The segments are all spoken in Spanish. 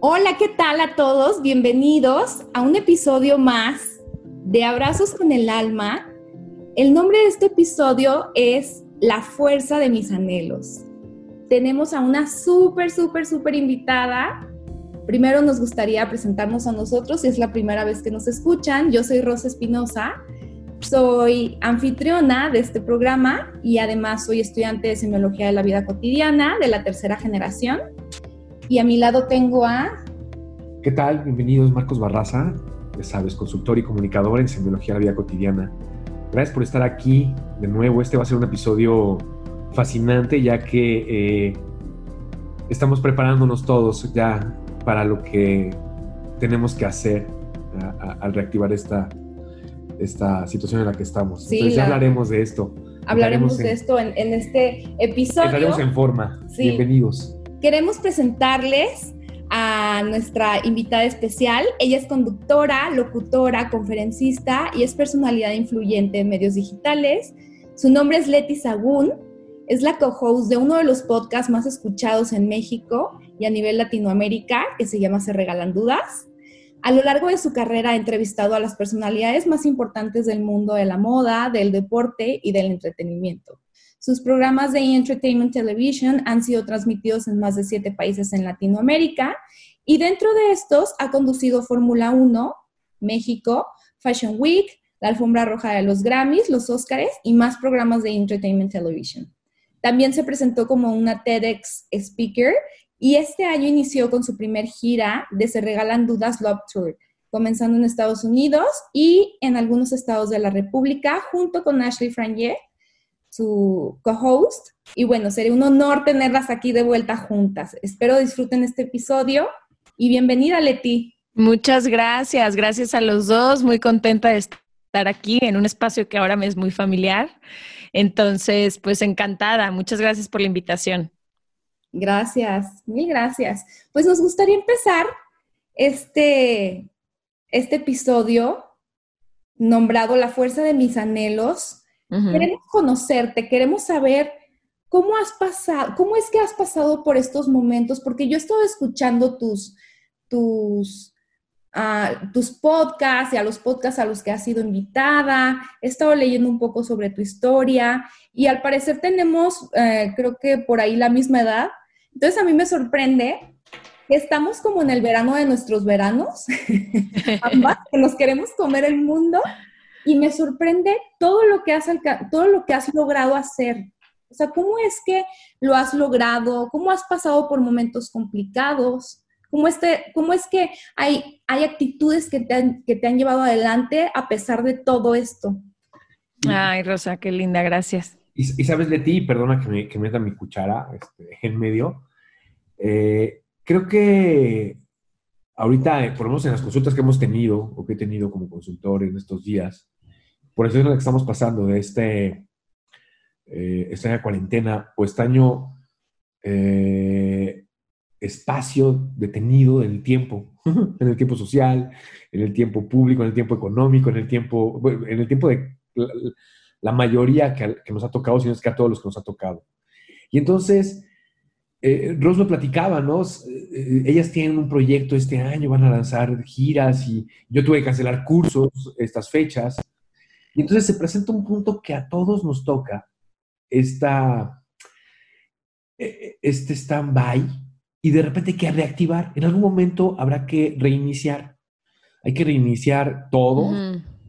Hola, ¿qué tal a todos? Bienvenidos a un episodio más de Abrazos con el Alma. El nombre de este episodio es La fuerza de mis anhelos. Tenemos a una súper, súper, súper invitada. Primero nos gustaría presentarnos a nosotros, si es la primera vez que nos escuchan. Yo soy Rosa Espinosa, soy anfitriona de este programa y además soy estudiante de Semiología de la Vida Cotidiana de la tercera generación y a mi lado tengo a... ¿Qué tal? Bienvenidos, Marcos Barraza, ya sabes, consultor y comunicador en Semiología de la Vida Cotidiana. Gracias por estar aquí de nuevo. Este va a ser un episodio fascinante ya que eh, estamos preparándonos todos ya para lo que tenemos que hacer al reactivar esta, esta situación en la que estamos. Sí, Entonces ya hablaremos de esto. Hablaremos de esto en, en, este episodio. Estaremos en forma. Sí. Bienvenidos. Queremos presentarles a nuestra invitada especial. Ella es conductora, locutora, conferencista y es personalidad influyente en medios digitales. Su nombre es Leti Sagún. Es la co-host de uno de los podcasts más escuchados en México y a nivel Latinoamérica, que se llama Se Regalan Dudas. A lo largo de su carrera ha entrevistado a las personalidades más importantes del mundo de la moda, del deporte y del entretenimiento. Sus programas de Entertainment Television han sido transmitidos en más de siete países en Latinoamérica y dentro de estos ha conducido Fórmula 1, México, Fashion Week, la Alfombra Roja de los Grammys, los Oscars y más programas de Entertainment Television. También se presentó como una TEDx Speaker y este año inició con su primer gira de Se Regalan Dudas Love Tour, comenzando en Estados Unidos y en algunos estados de la República, junto con Ashley Franier, su co-host. Y bueno, sería un honor tenerlas aquí de vuelta juntas. Espero disfruten este episodio y bienvenida, Leti. Muchas gracias, gracias a los dos. Muy contenta de estar aquí en un espacio que ahora me es muy familiar. Entonces, pues encantada. Muchas gracias por la invitación. Gracias, mil gracias. Pues nos gustaría empezar este, este episodio nombrado La fuerza de mis anhelos Queremos conocerte, queremos saber cómo has pasado, cómo es que has pasado por estos momentos, porque yo he estado escuchando tus, tus, uh, tus podcasts y a los podcasts a los que has sido invitada, he estado leyendo un poco sobre tu historia y al parecer tenemos, eh, creo que por ahí la misma edad. Entonces a mí me sorprende estamos como en el verano de nuestros veranos, ambas, que nos queremos comer el mundo y me sorprende todo lo que has, todo lo que has logrado hacer. O sea, ¿cómo es que lo has logrado? ¿Cómo has pasado por momentos complicados? ¿Cómo, este, cómo es que hay, hay actitudes que te, han, que te han llevado adelante a pesar de todo esto? Ay, Rosa, qué linda, gracias. Y, sabes de ti, perdona que me que meta mi cuchara este, en medio, eh, creo que ahorita, eh, por lo menos en las consultas que hemos tenido o que he tenido como consultor en estos días, por eso es lo que estamos pasando de este, eh, esta cuarentena o este año eh, espacio detenido en el tiempo, en el tiempo social, en el tiempo público, en el tiempo económico, en el tiempo, en el tiempo de la, mayoría que, nos ha tocado, sino es que a todos los que nos ha tocado. Y entonces, eh, Rose me platicaba, ¿no? Eh, ellas tienen un proyecto este año, van a lanzar giras y yo tuve que cancelar cursos estas fechas. Y entonces se presenta un punto que a todos nos toca, esta, e, e, este stand-by, y de repente hay que reactivar. En algún momento habrá que reiniciar. Hay que reiniciar todo.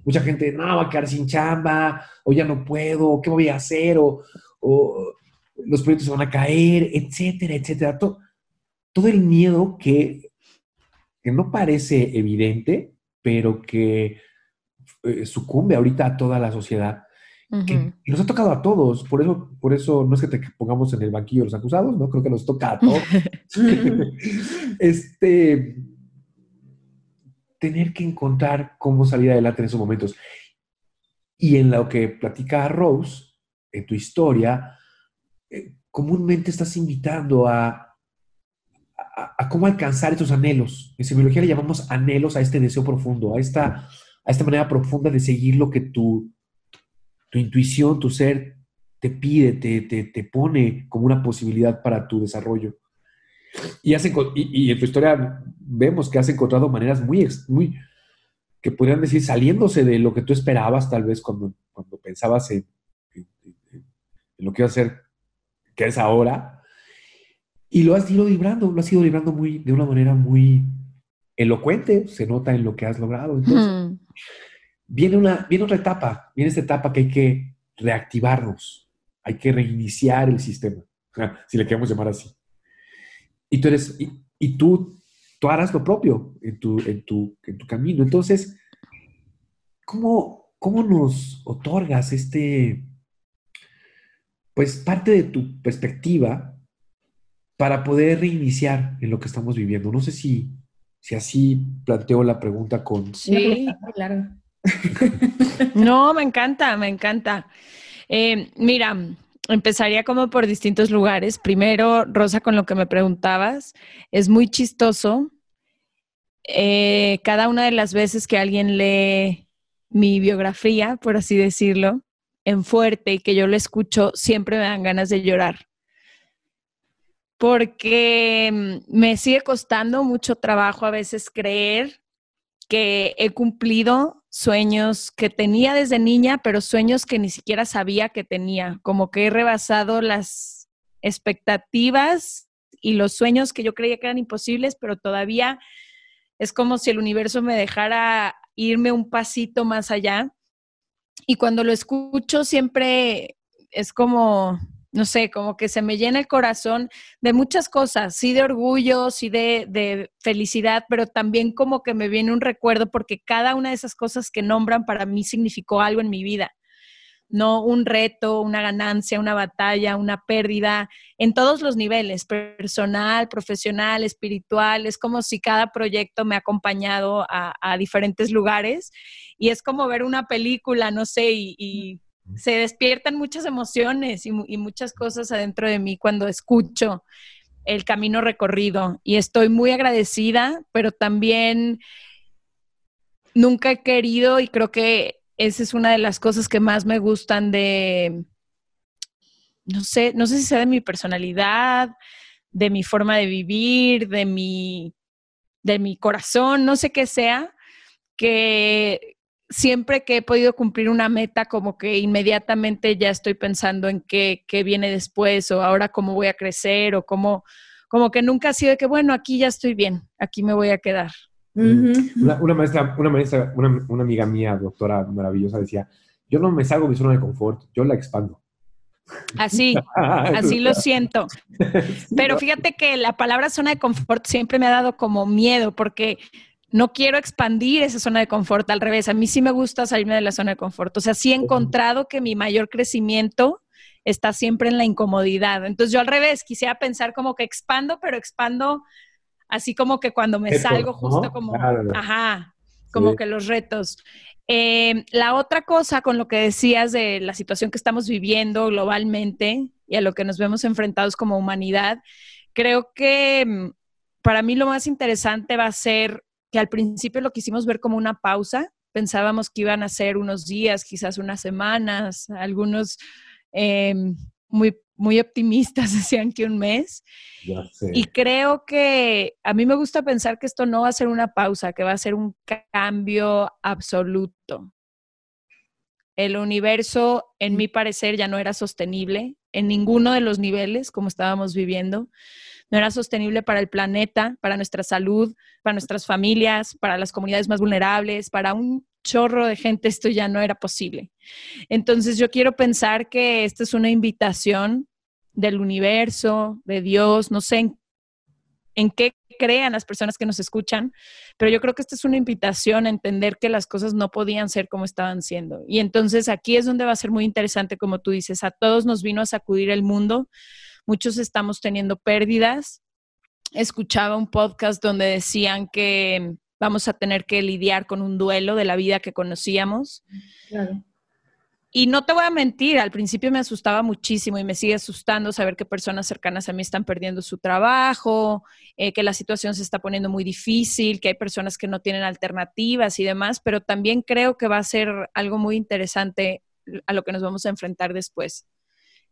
Mucha gente, no, va a quedar sin chamba, o ya no puedo, ¿qué voy a hacer? O, los proyectos se van a caer, etcétera, etcétera. Todo, todo el miedo que, que no parece evidente, pero que eh, sucumbe ahorita a toda la sociedad. que, nos ha tocado a todos, por eso, por eso no es que te pongamos en el banquillo los acusados, ¿no? Creo que nos toca a todos. este, tener que encontrar cómo salir adelante en esos momentos. Y en lo que platica Rose, en tu historia, eh, comúnmente estás invitando a, a, cómo alcanzar estos anhelos. En semiología le llamamos anhelos a este deseo profundo, a esta, a esta manera profunda de seguir lo que tu, tu intuición, tu ser te pide, te, te, pone como una posibilidad para tu desarrollo. Y, y, en tu historia vemos que has encontrado maneras muy, muy, que podrían decir, saliéndose de lo que tú esperabas tal vez cuando, cuando pensabas en, lo que iba a ser, que es ahora, y lo has ido librando, lo has ido librando muy, de una manera muy elocuente, se nota en lo que has logrado. Entonces, viene, una, viene otra etapa, viene esta etapa que hay que reactivarnos, hay que reiniciar el sistema, si le queremos llamar así. Y tú eres, y, tú, tú harás lo propio en tu, en tu, en tu camino. Entonces, ¿cómo, ¿cómo nos otorgas este, pues parte de tu perspectiva para poder reiniciar en lo que estamos viviendo. No sé si, si así planteo la pregunta con... Sí, claro. no, me encanta, me encanta. Eh, mira, empezaría como por distintos lugares. Primero, Rosa, con lo que me preguntabas, es muy chistoso. Eh, cada una de las veces que alguien lee mi biografía, por así decirlo, en fuerte y que yo lo escucho, siempre me dan ganas de llorar. Porque mm, me sigue costando mucho trabajo a veces creer que he cumplido sueños que tenía desde niña, pero sueños que ni siquiera sabía que tenía, como que he rebasado las expectativas y los sueños que yo creía que eran imposibles, pero todavía es como si el universo me dejara irme un pasito más allá. Y cuando lo escucho siempre es como, no sé, como que se me llena el corazón de muchas cosas, sí de orgullo, sí de, de, felicidad, pero también como que me viene un recuerdo porque cada una de esas cosas que nombran para mí significó algo en mi vida no un reto, una ganancia, una batalla, una pérdida, en todos los niveles, personal, profesional, espiritual. Es como si cada proyecto me ha acompañado a, diferentes lugares y es como ver una película, no sé, y, se despiertan muchas emociones y, muchas cosas adentro de mí cuando escucho el camino recorrido y estoy muy agradecida, pero también nunca he querido y creo que esa es una de las cosas que más me gustan de, no sé, no sé si sea de mi personalidad, de mi forma de vivir, de mi, de mi corazón, no sé qué sea, que siempre que he podido cumplir una meta, como que inmediatamente ya estoy pensando en qué, qué viene después o ahora cómo voy a crecer o cómo, como que nunca ha sido de que, bueno, aquí ya estoy bien, aquí me voy a quedar una, maestra, una maestra, una, amiga mía, doctora maravillosa, decía, yo no me salgo de mi zona de confort, yo la expando. Así, así lo siento. Pero fíjate que la palabra zona de confort siempre me ha dado como miedo porque no quiero expandir esa zona de confort, al revés, a mí sí me gusta salirme de la zona de confort. O sea, sí he encontrado que mi mayor crecimiento está siempre en la incomodidad. Entonces yo al revés, quisiera pensar como que expando, pero expando así como que cuando me salgo justo como, ajá, como que los retos. Eh, la otra cosa con lo que decías de la situación que estamos viviendo globalmente y a lo que nos vemos enfrentados como humanidad, creo que mm, para mí lo más interesante va a ser que al principio lo quisimos ver como una pausa, pensábamos que iban a ser unos días, quizás unas semanas, algunos em, muy muy optimistas decían que un mes. Y creo que a mí me gusta pensar que esto no va a ser una pausa, que va a ser un cambio absoluto. El universo, en mi parecer, ya no era sostenible en ninguno de los niveles como estábamos viviendo. No era sostenible para el planeta, para nuestra salud, para nuestras familias, para las comunidades más vulnerables, para un chorro de gente esto ya no era posible. Entonces yo quiero pensar que esta es una invitación del universo, de Dios, no sé en, qué crean las personas que nos escuchan, pero yo creo que esta es una invitación a entender que las cosas no podían ser como estaban siendo. Y entonces aquí es donde va a ser muy interesante, como tú dices, a todos nos vino a sacudir el mundo, muchos estamos teniendo pérdidas. Escuchaba un podcast donde decían que vamos a tener que lidiar con un duelo de la vida que conocíamos. Claro. Y no te voy a mentir, al principio me asustaba muchísimo y me sigue asustando saber que personas cercanas a mí están perdiendo su trabajo, eh, que la situación se está poniendo muy difícil, que hay personas que no tienen alternativas y demás, pero también creo que va a ser algo muy interesante a lo que nos vamos a enfrentar después.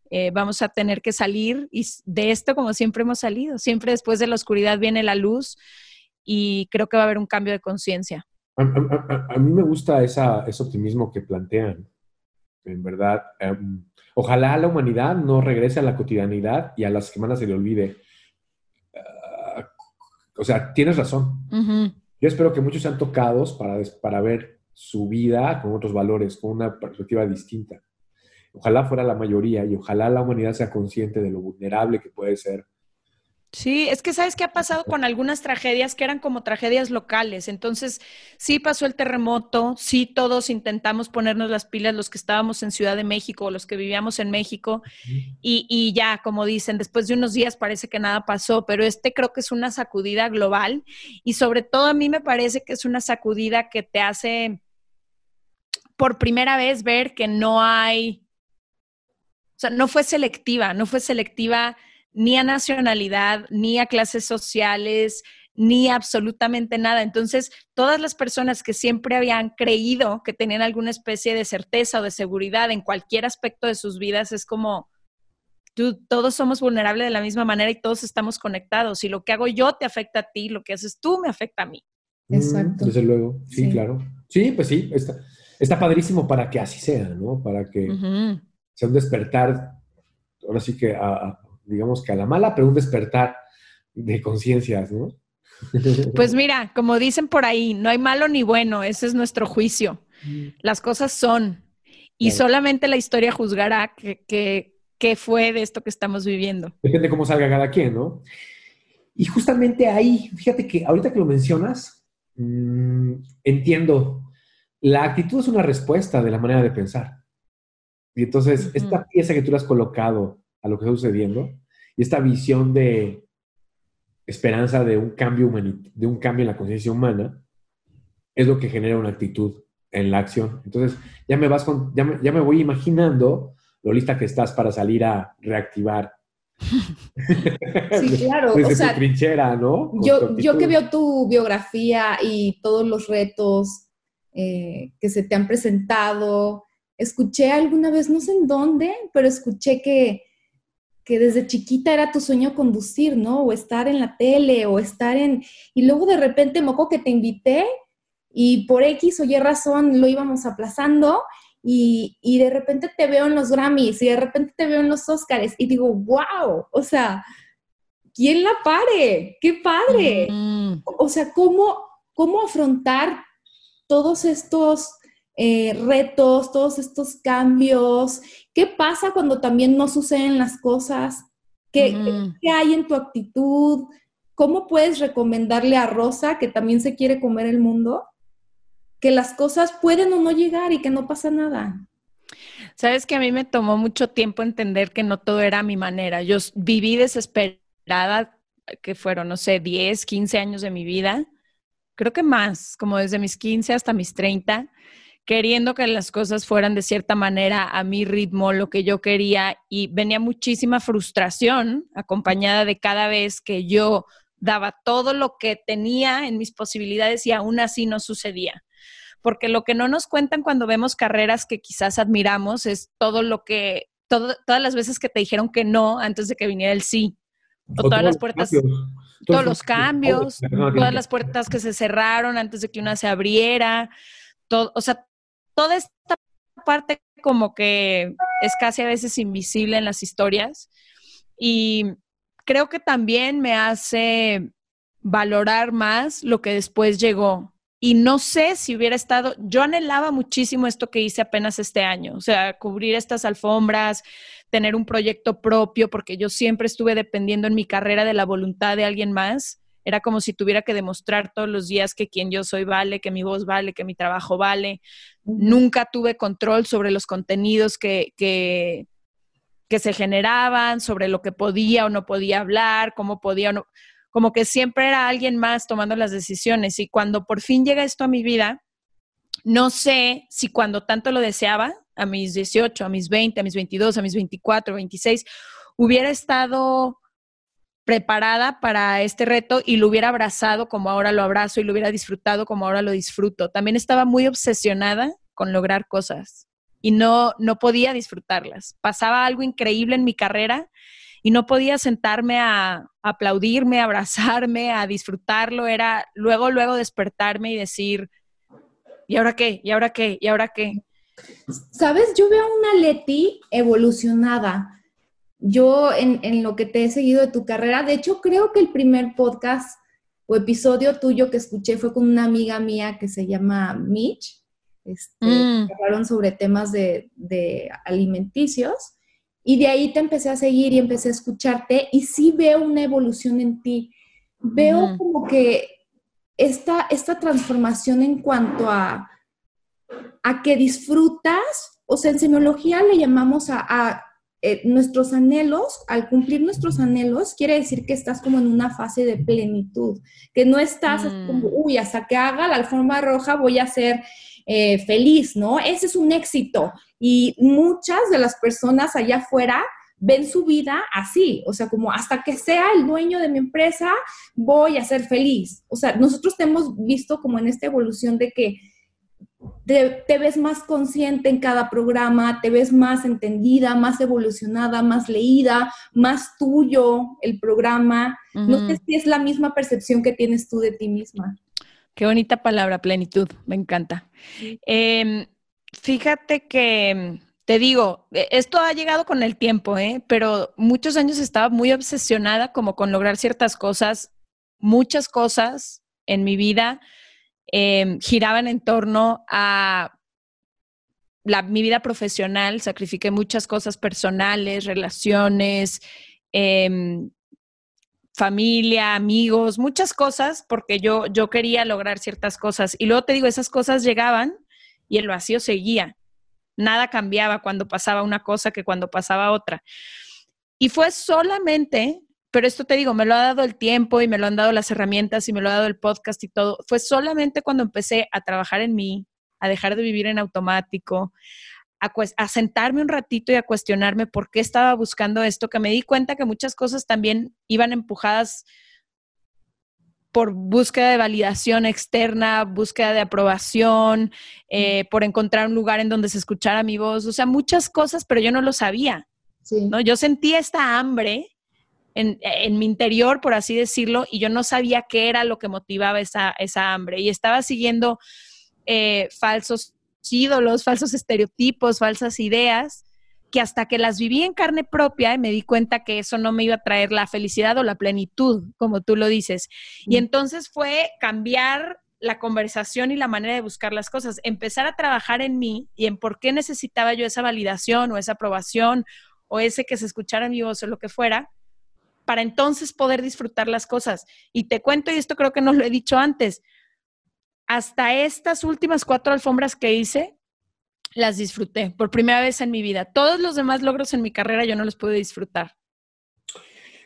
Eh, vamos a tener que salir y de esto como siempre hemos salido, siempre después de la oscuridad viene la luz y creo que va a haber un cambio de conciencia. A, mí me gusta esa, ese optimismo que plantean en verdad. Em, ojalá la humanidad no regrese a la cotidianidad y a las semanas se le olvide. Ah, o sea, tienes razón. Yo espero que muchos sean tocados para, para ver su vida con otros valores, con una perspectiva distinta. Ojalá fuera la mayoría y ojalá la humanidad sea consciente de lo vulnerable que puede ser Sí, es que sabes qué ha pasado con algunas tragedias que eran como tragedias locales. Entonces, sí pasó el terremoto, sí todos intentamos ponernos las pilas, los que estábamos en Ciudad de México o los que vivíamos en México, y, y, ya, como dicen, después de unos días parece que nada pasó, pero este creo que es una sacudida global y sobre todo a mí me parece que es una sacudida que te hace por primera vez ver que no hay, o sea, no fue selectiva, no fue selectiva ni a nacionalidad, ni a clases sociales, ni absolutamente nada. Entonces, todas las personas que siempre habían creído que tenían alguna especie de certeza o de seguridad en cualquier aspecto de sus vidas, es como, tú, todos somos vulnerables de la misma manera y todos estamos conectados. Y lo que hago yo te afecta a ti, lo que haces tú me afecta a mí. Mm, Exacto. desde luego, sí, claro. Sí, pues sí, está, está padrísimo para que así sea, ¿no? Para que sea un despertar, ahora sí que a digamos que a la mala, pero un despertar de conciencias, ¿no? Pues mira, como dicen por ahí, no hay malo ni bueno, ese es nuestro juicio. Mm. Las cosas son. Y solamente la historia juzgará qué fue de esto que estamos viviendo. Depende cómo salga cada quien, ¿no? Y justamente ahí, fíjate que ahorita que lo mencionas, mm, entiendo, la actitud es una respuesta de la manera de pensar. Y entonces, esta pieza que tú le has colocado a lo que está sucediendo y esta visión de esperanza de un cambio, de un cambio en la conciencia humana es lo que genera una actitud en la acción. Entonces, ya me vas con, ya me, ya me voy imaginando lo lista que estás para salir a reactivar. Sí, claro. Desde o sea, tu trinchera, ¿no? yo, yo que veo tu biografía y todos los retos eh, que se te han presentado, escuché alguna vez, no sé en dónde, pero escuché que que desde chiquita era tu sueño conducir, ¿no? O estar en la tele, o estar en... Y luego de repente, Moco, que te invité y por X o Y razón lo íbamos aplazando y, y, de repente te veo en los Grammys y de repente te veo en los Oscars y digo, wow, o sea, ¿quién la pare? ¡Qué padre! Mm. O sea, ¿cómo, ¿cómo afrontar todos estos eh, retos, todos estos cambios? ¿Qué pasa cuando también no suceden las cosas? ¿Qué, ¿Qué, hay en tu actitud? ¿Cómo puedes recomendarle a Rosa, que también se quiere comer el mundo, que las cosas pueden o no llegar y que no pasa nada? Sabes que a mí me tomó mucho tiempo entender que no todo era mi manera. Yo viví desesperada, que fueron, no sé, 10, 15 años de mi vida, creo que más, como desde mis 15 hasta mis 30 queriendo que las cosas fueran de cierta manera a mi ritmo, lo que yo quería, y venía muchísima frustración acompañada de cada vez que yo daba todo lo que tenía en mis posibilidades y aún así no sucedía. Porque lo que no nos cuentan cuando vemos carreras que quizás admiramos es todo lo que, todas las veces que te dijeron que no antes de que viniera el sí. O, todas las puertas, todos los cambios, todas las puertas que se cerraron antes de que una se abriera. Todo, o sea, toda esta parte como que es casi a veces invisible en las historias y creo que también me hace valorar más lo que después llegó. Y no sé si hubiera estado, yo anhelaba muchísimo esto que hice apenas este año, o sea, cubrir estas alfombras, tener un proyecto propio, porque yo siempre estuve dependiendo en mi carrera de la voluntad de alguien más. Era como si tuviera que demostrar todos los días que quien yo soy vale, que mi voz vale, que mi trabajo vale. Nunca tuve control sobre los contenidos que, que, que se generaban, sobre lo que podía o no podía hablar, cómo podía o no como que siempre era alguien más tomando las decisiones. Y cuando por fin llega esto a mi vida, no sé si cuando tanto lo deseaba, a mis 18, a mis 20, a mis 22, a mis 24, 26, hubiera estado preparada para este reto y lo hubiera abrazado como ahora lo abrazo y lo hubiera disfrutado como ahora lo disfruto. También estaba muy obsesionada con lograr cosas y no, no podía disfrutarlas. Pasaba algo increíble en mi carrera y no podía sentarme a, aplaudirme, a abrazarme, a disfrutarlo. Era luego, luego despertarme y decir, ¿y ahora qué? ¿Y ahora qué? ¿Y ahora qué? Sabes, yo veo una Leti evolucionada. Yo en, en, lo que te he seguido de tu carrera, de hecho creo que el primer podcast o episodio tuyo que escuché fue con una amiga mía que se llama Mitch. Este, mm. Hablaron sobre temas de, de alimenticios y de ahí te empecé a seguir y empecé a escucharte y sí veo una evolución en ti. Veo como que esta, esta transformación en cuanto a, a que disfrutas, o sea, en semiología le llamamos a, eh, nuestros anhelos, al cumplir nuestros anhelos, quiere decir que estás como en una fase de plenitud, que no estás como, mm. uy, hasta que haga la alfombra roja voy a ser eh, feliz, ¿no? Ese es un éxito. Y muchas de las personas allá afuera ven su vida así, o sea, como hasta que sea el dueño de mi empresa, voy a ser feliz. O sea, nosotros te hemos visto como en esta evolución de que te, ves más consciente en cada programa, te ves más entendida, más evolucionada, más leída, más tuyo el programa. No sé si es la misma percepción que tienes tú de ti misma. Qué bonita palabra, plenitud, me encanta. Em, fíjate que, te digo, e, esto ha llegado con el tiempo, ¿eh? pero muchos años estaba muy obsesionada como con lograr ciertas cosas, muchas cosas en mi vida em, giraban en torno a mi vida profesional, sacrifiqué muchas cosas personales, relaciones, em, familia, amigos, muchas cosas, porque yo, yo quería lograr ciertas cosas. Y luego te digo, esas cosas llegaban y el vacío seguía. Nada cambiaba cuando pasaba una cosa que cuando pasaba otra. Y fue solamente, pero esto te digo, me lo ha dado el tiempo y me lo han dado las herramientas y me lo ha dado el podcast y todo, fue solamente cuando empecé a trabajar en mí, a dejar de vivir en automático, a, a, sentarme un ratito y a cuestionarme por qué estaba buscando esto, que me di cuenta que muchas cosas también iban empujadas por búsqueda de validación externa, búsqueda de aprobación, eh, por encontrar un lugar en donde se escuchara mi voz, o sea, muchas cosas, pero yo no lo sabía. ¿no? Yo sentía esta hambre en, mi interior, por así decirlo, y yo no sabía qué era lo que motivaba esa, esa hambre. Y estaba siguiendo eh, falsos ídolos, falsos estereotipos, falsas ideas, que hasta que las viví en carne propia y me di cuenta que eso no me iba a traer la felicidad o la plenitud, como tú lo dices. Y mm. entonces fue cambiar la conversación y la manera de buscar las cosas, empezar a trabajar en mí y en por qué necesitaba yo esa validación o esa aprobación o ese que se escuchara mi voz o lo que fuera, para entonces poder disfrutar las cosas. Y te cuento, y esto creo que no lo he dicho antes, hasta estas últimas cuatro alfombras que hice, las disfruté por primera vez en mi vida. Todos los demás logros en mi carrera yo no los pude disfrutar.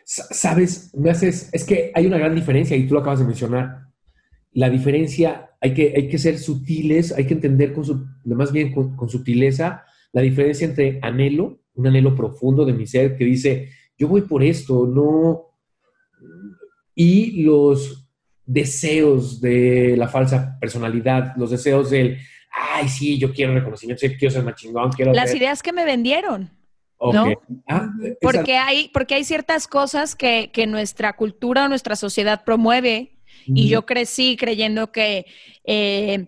Sabes, me haces, es que hay una gran diferencia y tú lo acabas de mencionar. La diferencia, hay que, hay que ser sutiles, hay que entender con su, más bien con, con sutileza la diferencia entre anhelo, un anhelo profundo de mi ser que dice, yo voy por esto, no, y los deseos de la falsa personalidad, los deseos del, ay, sí, yo quiero reconocimiento, quiero ser más chingón, quiero... Las ideas que me vendieron. ¿no? Ah, porque, hay, porque hay ciertas cosas que, que nuestra cultura o nuestra sociedad promueve y yo crecí creyendo que eh,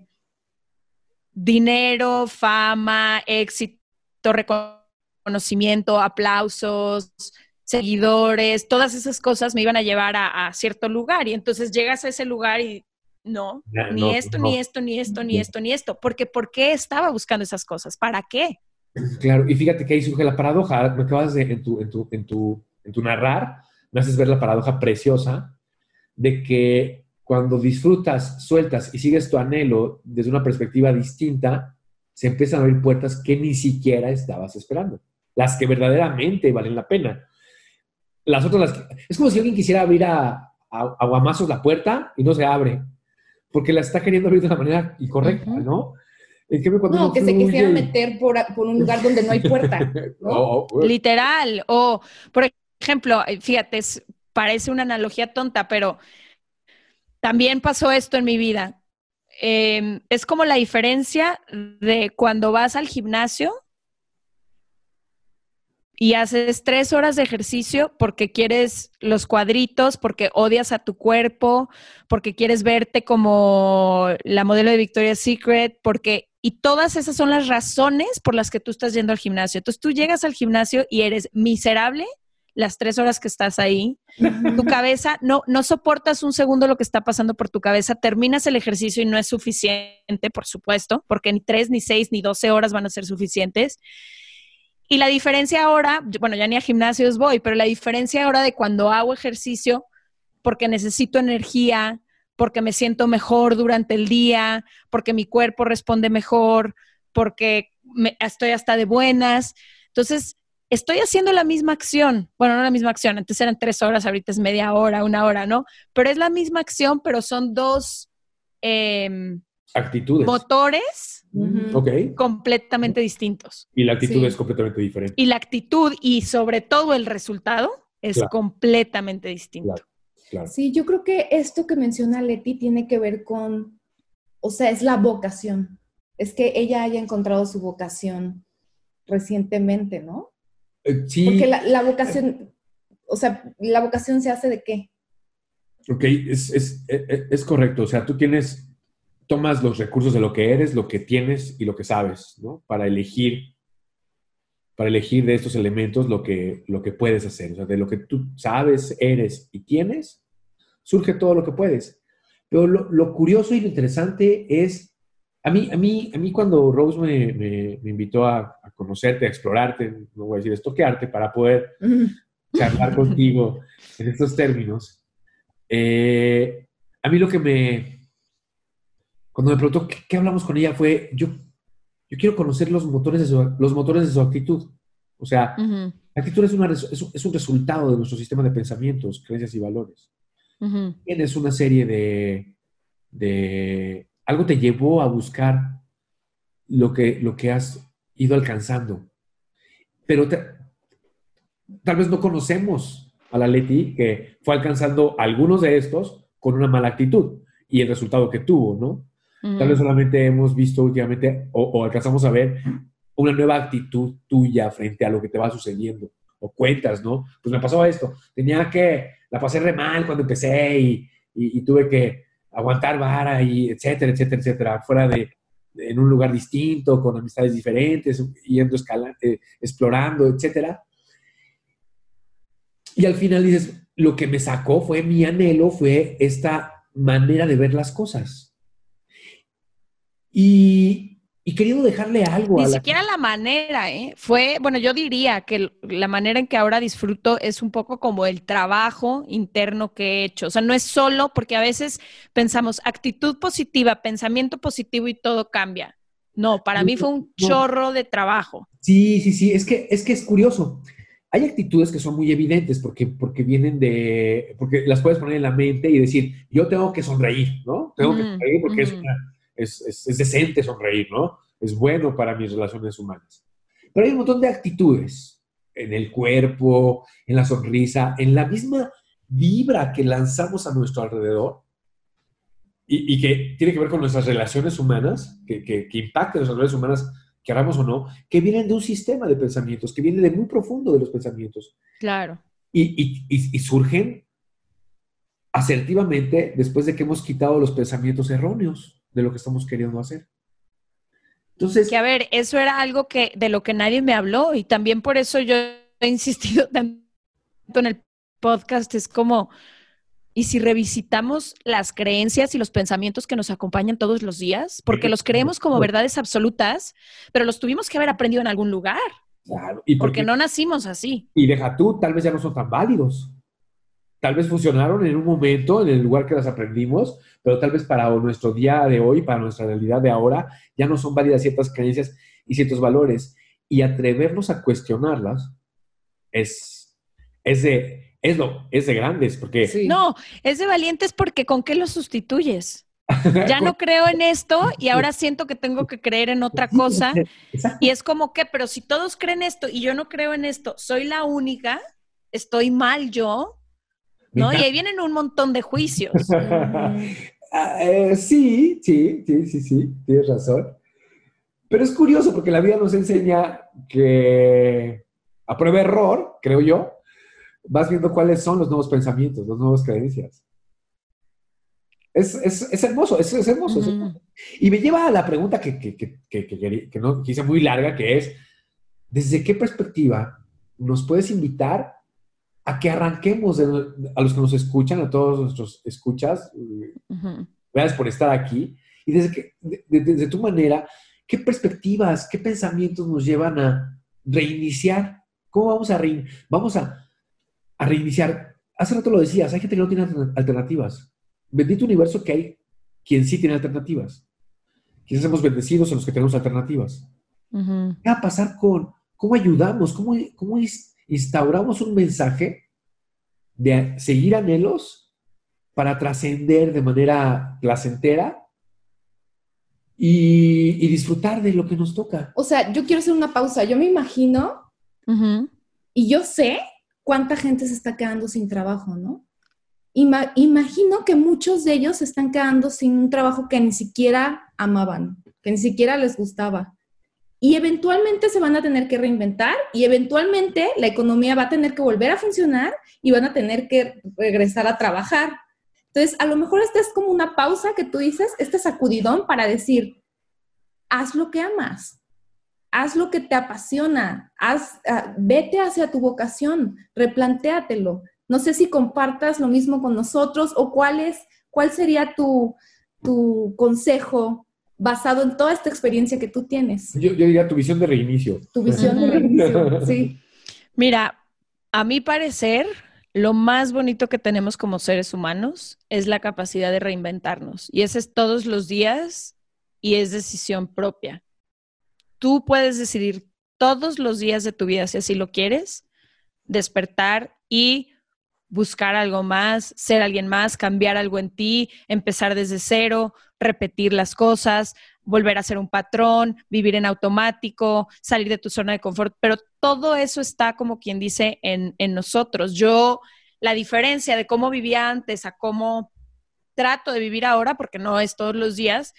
dinero, fama, éxito, reconocimiento, aplausos, seguidores, todas esas cosas me iban a llevar a, a cierto lugar y entonces llegas a ese lugar y no, ni, esto, ni esto, ni esto, ni esto, ni esto. Porque ¿por qué estaba buscando esas cosas? ¿Para qué? Claro, y fíjate que ahí surge la paradoja. Me acabas de, en tu, en tu, en tu, en tu narrar, me haces ver la paradoja preciosa de que cuando disfrutas, sueltas y sigues tu anhelo desde una perspectiva distinta, se empiezan a abrir puertas que ni siquiera estabas esperando. Las que verdaderamente valen la pena. Las otras, las es como si alguien quisiera abrir a, aguamazos la puerta y no se abre, porque la está queriendo abrir de la manera incorrecta, ¿no? no, que se quisiera meter por, un lugar donde no hay puerta. Literal. O, por ejemplo, fíjate, parece una analogía tonta, pero también pasó esto en mi vida. Em, es como la diferencia de cuando vas al gimnasio y haces tres horas de ejercicio porque quieres los cuadritos, porque odias a tu cuerpo, porque quieres verte como la modelo de Victoria's Secret, porque... Y todas esas son las razones por las que tú estás yendo al gimnasio. Entonces tú llegas al gimnasio y eres miserable las tres horas que estás ahí. Tu cabeza, no, no soportas un segundo lo que está pasando por tu cabeza. Terminas el ejercicio y no es suficiente, por supuesto, porque ni tres, ni seis, ni doce horas van a ser suficientes. Y la diferencia ahora, bueno, ya ni a gimnasios voy, pero la diferencia ahora de cuando hago ejercicio, porque necesito energía, porque me siento mejor durante el día, porque mi cuerpo responde mejor, porque estoy hasta de buenas. Entonces, estoy haciendo la misma acción. Bueno, no la misma acción, antes eran tres horas, ahorita es media hora, una hora, ¿no? Pero es la misma acción, pero son dos em, actitudes. Motores completamente distintos. Y la actitud es completamente diferente. Y la actitud y sobre todo el resultado es completamente distinto. Sí, yo creo que esto que menciona Leti tiene que ver con, o sea, es la vocación. Es que ella haya encontrado su vocación recientemente, ¿no? Eh, sí. Porque la, vocación, o sea, ¿la vocación se hace de qué? Ok, es, es, es correcto. O sea, tú tienes tomas los recursos de lo que eres, lo que tienes y lo que sabes, ¿no? Para elegir, para elegir de estos elementos lo que, lo que puedes hacer. O sea, de lo que tú sabes, eres y tienes, surge todo lo que puedes. Pero lo, curioso y lo interesante es, a mí, a mí, a mí cuando Rose me, invitó a, conocerte, a explorarte, no voy a decir estoquearte, para poder charlar contigo en estos términos, eh, a mí lo que me, cuando me preguntó qué, hablamos con ella fue, yo, yo quiero conocer los motores de su, los motores de su actitud. O sea, la actitud es, una, es, un resultado de nuestro sistema de pensamientos, creencias y valores. Tienes una serie de, de... Algo te llevó a buscar lo que, lo que has ido alcanzando. Pero tal vez no conocemos a la Leti que fue alcanzando algunos de estos con una mala actitud y el resultado que tuvo, ¿no? Tal vez solamente hemos visto últimamente o, alcanzamos a ver una nueva actitud tuya frente a lo que te va sucediendo. O cuentas, ¿no? Pues me pasó esto. Tenía que, la pasé re mal cuando empecé y, y, tuve que aguantar vara y etcétera, etcétera, etcétera. Fuera de, en un lugar distinto, con amistades diferentes, yendo escalando, eh, explorando, etcétera. Y al final dices, lo que me sacó fue mi anhelo, fue esta manera de ver las cosas y, y queriendo dejarle algo. Ni siquiera la manera, ¿eh? Fue, bueno, yo diría que la manera en que ahora disfruto es un poco como el trabajo interno que he hecho. O sea, no es solo porque a veces pensamos actitud positiva, pensamiento positivo y todo cambia. No, para mí fue un chorro de trabajo. Sí, sí, sí, es que es, que es curioso. Hay actitudes que son muy evidentes porque, porque vienen de, porque las puedes poner en la mente y decir, yo tengo que sonreír, ¿no? Tengo que sonreír porque es una es, decente sonreír, ¿no? Es bueno para mis relaciones humanas. Pero hay un montón de actitudes en el cuerpo, en la sonrisa, en la misma vibra que lanzamos a nuestro alrededor y, que tiene que ver con nuestras relaciones humaas, que, que, que impactan nuestras relaciones humanas, queramos o no, que vienen de un sistema de pensamientos, que vienen de muy profundo de los pensamientos. Claro. Y, y, surgen asertivamente después de que hemos quitado los pensamientos erróneos de lo que estamos queriendo hacer. Entonces. Que a ver, eso era algo que de lo que nadie me habló y también por eso yo he insistido tanto en el podcast. Es como, ¿y si revisitamos las creencias y los pensamientos que nos acompañan todos los días? Porque los creemos como verdades absolutas, pero los tuvimos que haber aprendido en algún lugar. Claro. Y porque, no nacimos así. Y deja tú, tal vez ya no son tan válidos tal vez funcionaron en un momento, en el lugar que las aprendimos, pero tal vez para nuestro día de hoy, para nuestra realidad de ahora, ya no son válidas ciertas creencias y ciertos valores. Y atrevernos a cuestionarlas es, es, de, es, lo, es de grandes, porque... No, es de valientes porque ¿con qué lo sustituyes? Ya no creo en esto y ahora siento que tengo que creer en otra cosa. Y es como que, pero si todos creen esto y yo no creo en esto, soy la única, estoy mal yo, ¿no? Y ahí vienen un montón de juicios. Ah, eh, sí, sí, sí, sí, sí, tienes razón. Pero es curioso porque la vida nos enseña que a prueba de error, creo yo, vas viendo cuáles son los nuevos pensamientos, las nuevas creencias. Es, hermoso, es, hermoso, Y me lleva a la pregunta que, que, que, no, que hice muy larga, que es, ¿desde qué perspectiva nos puedes invitar a que arranquemos a los que nos escuchan, a todos nuestros escuchas. Gracias por estar aquí. Y desde, que, desde tu manera, ¿qué perspectivas, qué pensamientos nos llevan a reiniciar? ¿Cómo vamos a, vamos a, a reiniciar? Hace rato lo decías, hay gente que no tiene alternativas. Bendito universo que hay quien sí tiene alternativas. Quizás hemos bendecidos a los que tenemos alternativas. ¿Qué va a pasar con cómo ayudamos? ¿Cómo, cómo es, instauramos un mensaje de seguir anhelos para trascender de manera placentera y, disfrutar de lo que nos toca. O sea, yo quiero hacer una pausa. Yo me imagino y yo sé cuánta gente se está quedando sin trabajo, ¿no? imagino que muchos de ellos se están quedando sin un trabajo que ni siquiera amaban, que ni siquiera les gustaba y eventualmente se van a tener que reinventar y eventualmente la economía va a tener que volver a funcionar y van a tener que regresar a trabajar. Entonces, a lo mejor esta es como una pausa que tú dices, este sacudidón para decir, haz lo que amas, haz lo que te apasiona, haz, ah, vete hacia tu vocación, replantéatelo. No sé si compartas lo mismo con nosotros o cuál es, cuál sería tu, tu consejo basado en toda esta experiencia que tú tienes. Yo, diría tu visión de reinicio. Tu visión de reinicio, sí. Mira, a mi parecer, lo más bonito que tenemos como seres humanos es la capacidad de reinventarnos. Y ese es todos los días y es decisión propia. Tú puedes decidir todos los días de tu vida, si así lo quieres, despertar y buscar algo más, ser alguien más, cambiar algo en ti, empezar desde cero, repetir las cosas, volver a ser un patrón, vivir en automático, salir de tu zona de confort, pero todo eso está como quien dice en, en nosotros. Yo, la diferencia de cómo vivía antes a cómo trato de vivir ahora, porque no es todos los días,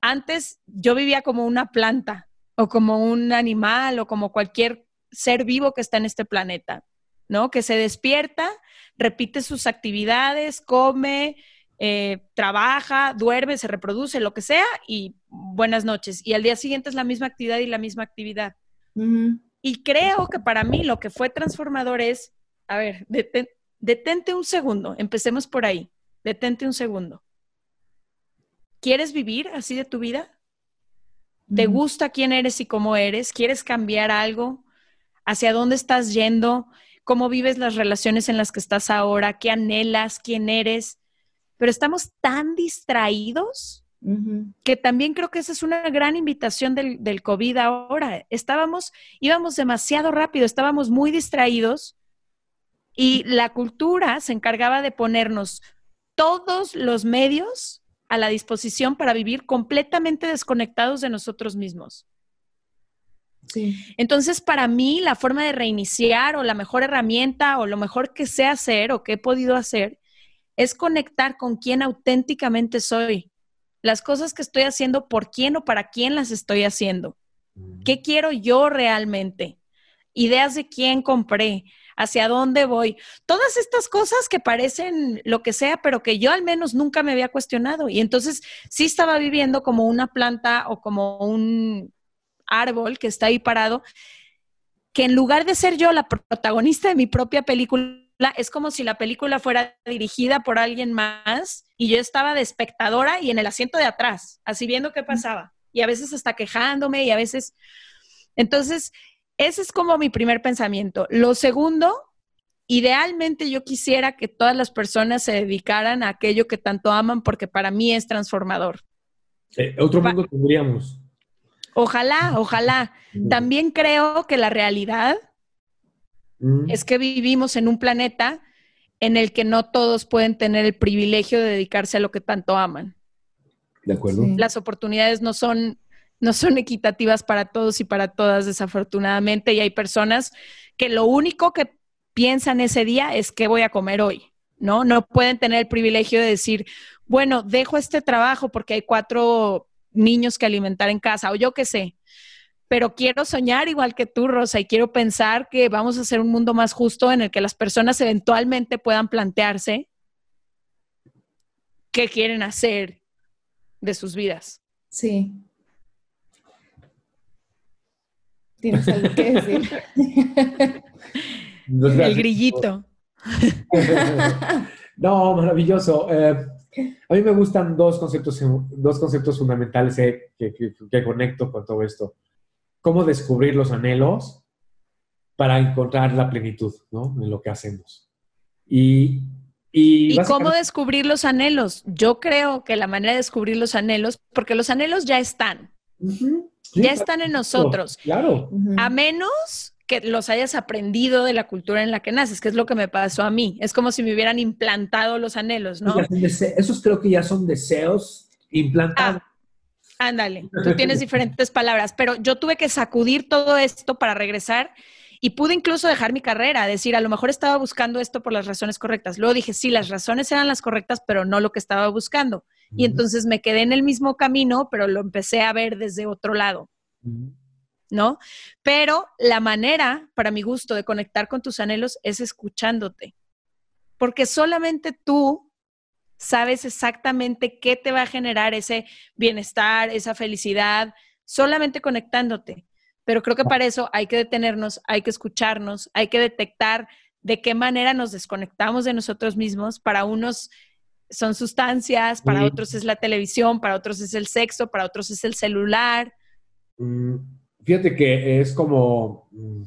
antes yo vivía como una planta o como un animal o como cualquier ser vivo que está en este planeta, ¿no? Que se despierta repite sus actividades, come, eh, trabaja, duerme, se reproduce, lo que sea, y buenas noches. Y al día siguiente es la misma actividad y la misma actividad. Y creo que para mí lo que fue transformador es, a ver, detente un segundo, empecemos por ahí, detente un segundo. ¿Quieres vivir así de tu vida? ¿Te gusta quién eres y cómo eres? ¿Quieres cambiar algo? ¿Hacia dónde estás yendo? Cómo vives las relaciones en las que estás ahora, qué anhelas, quién eres, pero estamos tan distraídos que también creo que esa es una gran invitación del, del, COVID ahora. Estábamos, íbamos demasiado rápido, estábamos muy distraídos y la cultura se encargaba de ponernos todos los medios a la disposición para vivir completamente desconectados de nosotros mismos. Entonces, para mí, la forma de reiniciar o la mejor herramienta o lo mejor que sé hacer o que he podido hacer es conectar con quién auténticamente soy. Las cosas que estoy haciendo, por quién o para quién las estoy haciendo. ¿Qué quiero yo realmente? Ideas de quién compré, hacia dónde voy. Todas estas cosas que parecen lo que sea, pero que yo al menos nunca me había cuestionado. Y entonces sí estaba viviendo como una planta o como un árbol que está ahí parado, que en lugar de ser yo la protagonista de mi propia película, es como si la película fuera dirigida por alguien más y yo estaba de espectadora y en el asiento de atrás, así viendo qué pasaba. Y a veces hasta quejándome y a veces... Entonces, ese es como mi primer pensamiento. Lo segundo, idealmente yo quisiera que todas las personas se dedicaran a aquello que tanto aman porque para mí es transformador. Eh, otro mundo tendríamos. Ojalá, ojalá. También creo que la realidad es que vivimos en un planeta en el que no todos pueden tener el privilegio de dedicarse a lo que tanto aman. ¿De acuerdo? Las oportunidades no son, no son equitativas para todos y para todas, desafortunadamente, y hay personas que lo único que piensan ese día es qué voy a comer hoy, ¿no? No pueden tener el privilegio de decir, bueno, dejo este trabajo porque hay cuatro niños que alimentar en casa, o yo qué sé. Pero quiero soñar igual que tú, Rosa, y quiero pensar que vamos a hacer un mundo más justo en el que las personas eventualmente puedan plantearse qué quieren hacer de sus vidas. Sí. Tienes algo que decir. El grillito. no, maravilloso. Eh, a mí me gustan dos conceptos, dos conceptos fundamentales eh, que, conecto con todo esto. Cómo descubrir los anhelos para encontrar la plenitud, ¿no? En lo que hacemos. Y, y, cómo descubrir los anhelos? Yo creo que la manera de descubrir los anhelos, porque los anhelos ya están, ya están en nosotros. Claro. A menos que los hayas aprendido de la cultura en la que naces, que es lo que me pasó a mí. Es como si me hubieran implantado los anhelos, ¿no? Esos creo que ya son deseos implantados. Ah, ándale, tú tienes diferentes palabras, pero yo tuve que sacudir todo esto para regresar y pude incluso dejar mi carrera, decir, a lo mejor estaba buscando esto por las razones correctas. Luego dije, sí, las razones eran las correctas, pero no lo que estaba buscando. Y entonces me quedé en el mismo camino, pero lo empecé a ver desde otro lado. ¿No? Pero la manera, para mi gusto, de conectar con tus anhelos es escuchándote, porque solamente tú sabes exactamente qué te va a generar ese bienestar, esa felicidad, solamente conectándote. Pero creo que para eso hay que detenernos, hay que escucharnos, hay que detectar de qué manera nos desconectamos de nosotros mismos. Para unos son sustancias, para otros es la televisión, para otros es el sexo, para otros es el celular. Mm, Fíjate que es como mm,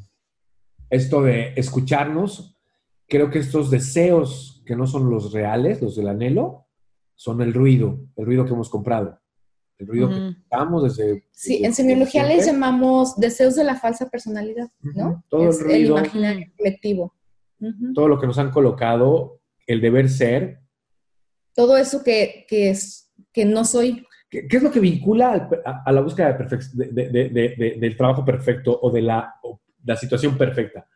esto de escucharnos. Creo que estos deseos que no son los reales, los del anhelo, son el ruido, el ruido que hemos comprado. El ruido que estamos desde... Sí, en semiología les llamamos deseos de la falsa personalidad, ¿no? Todo el ruido. imaginario colectivo. Todo lo que nos han colocado, el deber ser. Todo eso que, que, es, que no soy. ¿Qué, es lo que vincula a, la búsqueda del trabajo perfecto o de la, situación perfecta?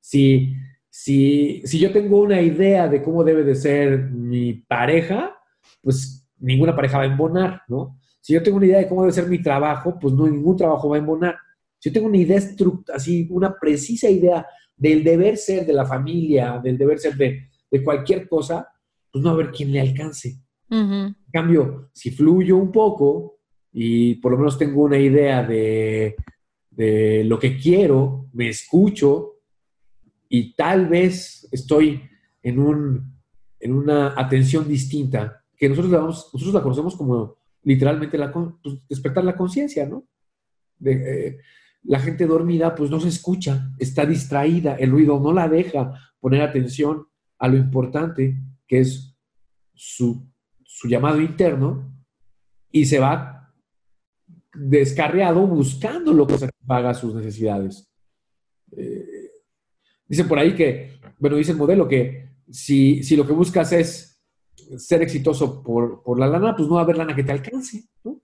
Si, si, si, yo tengo una idea de cómo debe de ser mi pareja, pues ninguna pareja va a embonar, ¿no? Si yo tengo una idea de cómo debe ser mi trabajo, pues no, ningún trabajo va a embonar. Si yo tengo una idea, así, una precisa idea del deber ser de la familia, del deber ser de, de cualquier cosa, pues no va a haber quien le alcance. En cambio, si fluyo un poco y por lo menos tengo una idea de, lo que quiero, me escucho y tal vez estoy en, un, en una atención distinta, que nosotros la, nosotros la conocemos como literalmente la, pues, despertar la conciencia, ¿no? Eh, la gente dormida pues no se escucha, está distraída, el ruido no la deja poner atención a lo importante que es su su llamado interno y se va descarriado buscando lo que satisfaga sus necesidades. Eh, dice por ahí que, bueno, dice el modelo que si, si lo que buscas es ser exitoso por, por, la lana, pues no va a haber lana que te alcance, ¿no?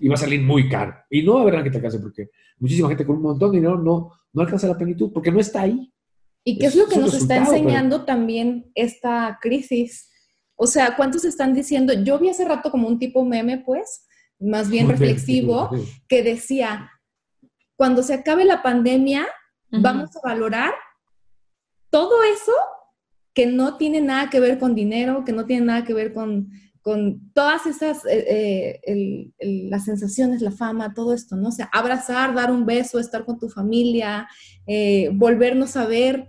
Y va a salir muy caro. Y no va a haber lana que te alcance porque muchísima gente con un montón de dinero no, no alcanza la plenitud porque no está ahí. ¿Y qué es, lo que nos está enseñando también esta crisis? O sea, ¿cuántos están diciendo? Yo vi hace rato como un tipo meme, pues, más bien reflexivo, que decía, cuando se acabe la pandemia, vamos a valorar todo eso que no tiene nada que ver con dinero, que no tiene nada que ver con, todas esas, eh, eh, las sensaciones, la fama, todo esto, ¿no? O sea, abrazar, dar un beso, estar con tu familia, eh, volvernos a ver,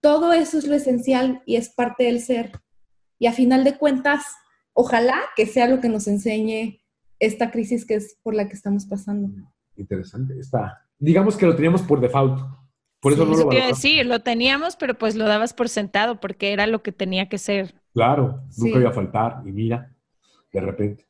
todo eso es lo esencial y es parte del ser. Y a final de cuentas, ojalá que sea lo que nos enseñe esta crisis que es por la que estamos pasando. Interesante. Está. Digamos que lo teníamos por default. Por eso no lo quiero decir, lo teníamos, pero pues lo dabas por sentado porque era lo que tenía que ser. Claro, nunca iba a faltar. Y mira, de repente.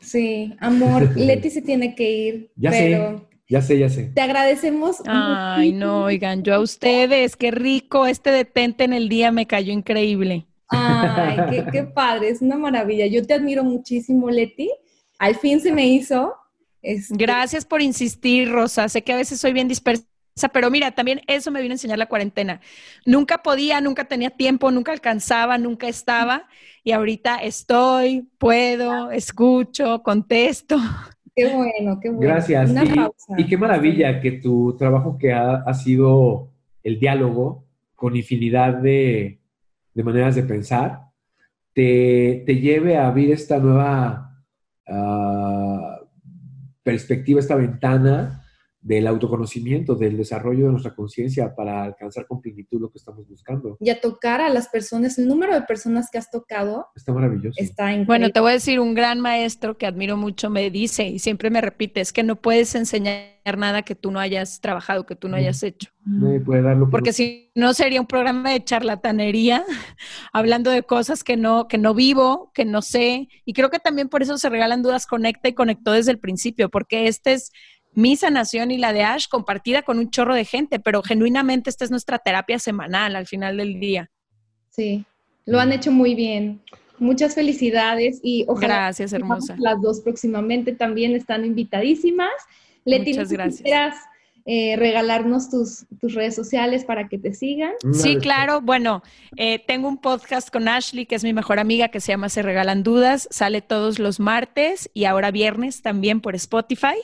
Sí, amor, Leti se tiene que ir, pero Ya sé, ya sé. Te agradecemos. Ay, no, oigan, yo a ustedes, qué rico, este detente en el día me cayó increíble. Ay, qué, qué padre, es una maravilla. Yo te admiro muchísimo, Leti. Al fin se me hizo. Este, Gracias por insistir, Rosa. Sé que a veces soy bien dispersa, pero mira, también eso me vino a enseñar la cuarentena. Nunca podía, nunca tenía tiempo, nunca alcanzaba, nunca estaba. Y ahorita estoy, puedo, escucho, contesto. Qué bueno, qué bueno. Gracias. Una y, pausa. y qué maravilla que tu trabajo que ha, ha sido el diálogo con infinidad de, de maneras de pensar, te, te lleve a abrir esta nueva ah, perspectiva, esta ventana del autoconocimiento, del desarrollo de nuestra conciencia para alcanzar con plenitud lo que estamos buscando. Y a tocar a las personas, el número de personas que has tocado Está maravilloso. está increíble. Bueno, te voy a decir, un gran maestro que admiro mucho me dice y siempre me repite, es que no puedes enseñar nada que tú no hayas trabajado, que tú no hayas hecho. Nadie puede darlo por- Porque si no sería un programa de charlatanería, hablando de cosas que no, que no vivo, que no sé. Y creo que también por eso se regalan dudas conecta y conectó desde el principio, porque esta es mi sanación y la de Ash compartida con un chorro de gente, pero genuinamente esta es nuestra terapia semanal al final del día. Sí, lo han hecho muy bien. Muchas felicidades y ojalá Gracias, hermosa. las dos próximamente también están invitadísimas. Leti, Muchas gracias. quieras eh, regalarnos tus, tus redes sociales para que te sigan. Sí, claro. Bueno, eh, tengo un podcast con Ashley, que es mi mejor amiga, que se llama Se Regalan Dudas. Sale todos los martes y ahora viernes también por Spotify.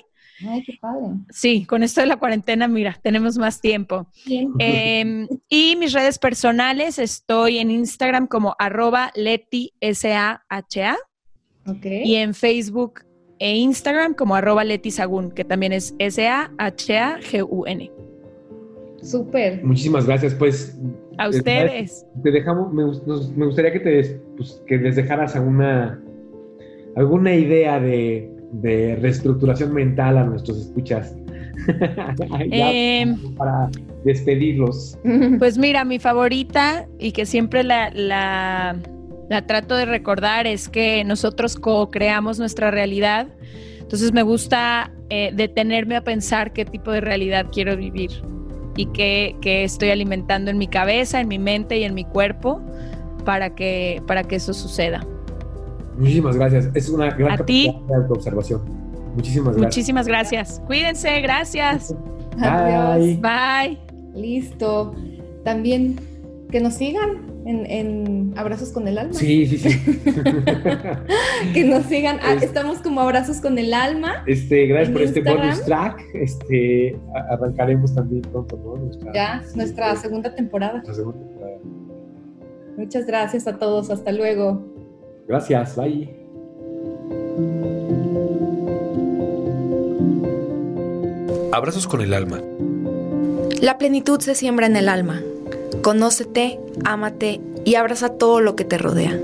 Ay, qué padre. Sí, con esto de la cuarentena, mira, tenemos más tiempo. Bien. Eh, y mis redes personales, estoy en Instagram como arroba Leti S-A-H-A Ok. y en Facebook e Instagram como arroba Leti Sagún, que también es S-A-H-A-G-U-N. Súper. Muchísimas gracias. Pues A ustedes. te dejamos, me, gus- nos- me gustaría que, te, pues, que les dejaras alguna, alguna idea de, de reestructuración mental a nuestros escuchas. Em, para despedirlos. Pues mira, mi favorita y que siempre la, la, la trato de recordar es que nosotros co-creamos nuestra realidad. Entonces me gusta eh, detenerme a pensar qué tipo de realidad quiero vivir y qué, qué estoy alimentando en mi cabeza, en mi mente y en mi cuerpo para que, para que eso suceda. Muchísimas gracias. Es una gran A ti. de autoobservación. Muchísimas gracias. Muchísimas gracias. Cuídense, gracias. Adiós. Bye. Listo. También que nos sigan en, en Abrazos con el Alma. Sí, sí, sí. Que nos sigan. Ah, Es- estamos como Abrazos con el Alma. Este, gracias por este bonus track. Este, arrancaremos también pronto, ¿no? Nuestra, Ya, nuestra segunda temporada. nuestra segunda temporada. Muchas gracias a todos. Hasta luego. Gracias, bye. Abrazos con el alma. La plenitud se siembra en el alma. Conócete, ámate y abraza todo lo que te rodea.